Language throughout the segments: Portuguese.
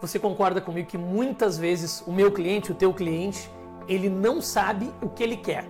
Você concorda comigo que muitas vezes o meu cliente, o teu cliente, ele não sabe o que ele quer.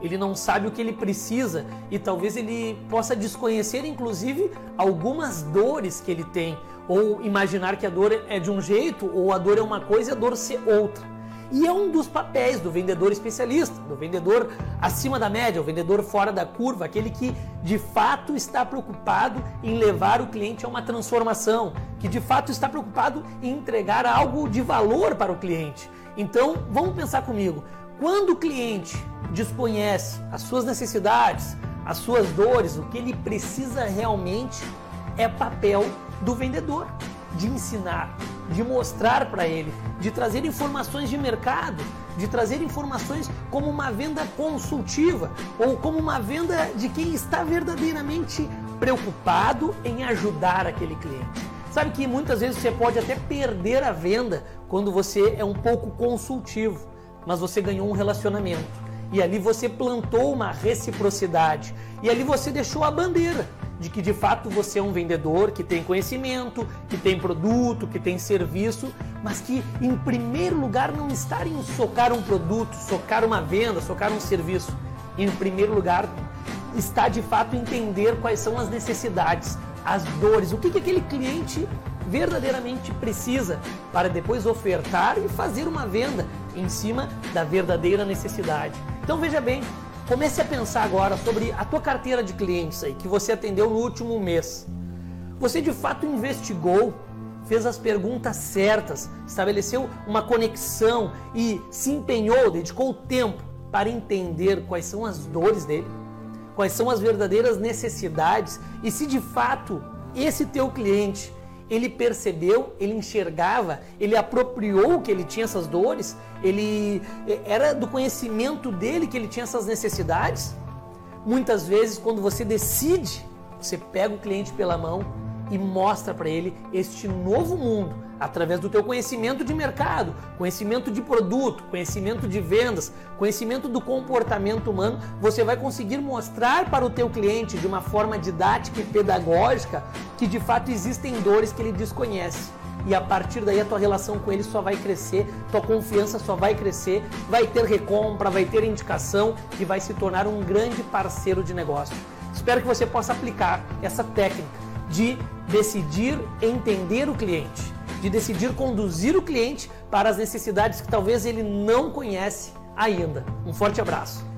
Ele não sabe o que ele precisa e talvez ele possa desconhecer, inclusive, algumas dores que ele tem, ou imaginar que a dor é de um jeito, ou a dor é uma coisa e a dor ser outra. E é um dos papéis do vendedor especialista, do vendedor acima da média, o vendedor fora da curva, aquele que de fato está preocupado em levar o cliente a uma transformação, que de fato está preocupado em entregar algo de valor para o cliente. Então, vamos pensar comigo. Quando o cliente desconhece as suas necessidades, as suas dores, o que ele precisa realmente, é papel do vendedor de ensinar, de mostrar para ele, de trazer informações de mercado, de trazer informações como uma venda consultiva ou como uma venda de quem está verdadeiramente preocupado em ajudar aquele cliente. Sabe que muitas vezes você pode até perder a venda quando você é um pouco consultivo, mas você ganhou um relacionamento. E ali você plantou uma reciprocidade. E ali você deixou a bandeira de que de fato você é um vendedor que tem conhecimento, que tem produto, que tem serviço, mas que em primeiro lugar não está em socar um produto, socar uma venda, socar um serviço. Em primeiro lugar está de fato entender quais são as necessidades, as dores, o que, que aquele cliente verdadeiramente precisa para depois ofertar e fazer uma venda em cima da verdadeira necessidade. Então veja bem, Comece a pensar agora sobre a tua carteira de clientes aí que você atendeu no último mês. Você de fato investigou, fez as perguntas certas, estabeleceu uma conexão e se empenhou, dedicou tempo para entender quais são as dores dele, quais são as verdadeiras necessidades e se de fato esse teu cliente ele percebeu, ele enxergava, ele apropriou que ele tinha essas dores, ele eh, era do conhecimento dele que ele tinha essas necessidades. Muitas vezes, quando você decide, você pega o cliente pela mão e mostra para ele este novo mundo através do teu conhecimento de mercado, conhecimento de produto, conhecimento de vendas, conhecimento do comportamento humano, você vai conseguir mostrar para o teu cliente de uma forma didática e pedagógica que de fato existem dores que ele desconhece. E a partir daí a tua relação com ele só vai crescer, tua confiança só vai crescer, vai ter recompra, vai ter indicação e vai se tornar um grande parceiro de negócio. Espero que você possa aplicar essa técnica de decidir entender o cliente de decidir conduzir o cliente para as necessidades que talvez ele não conhece ainda. Um forte abraço.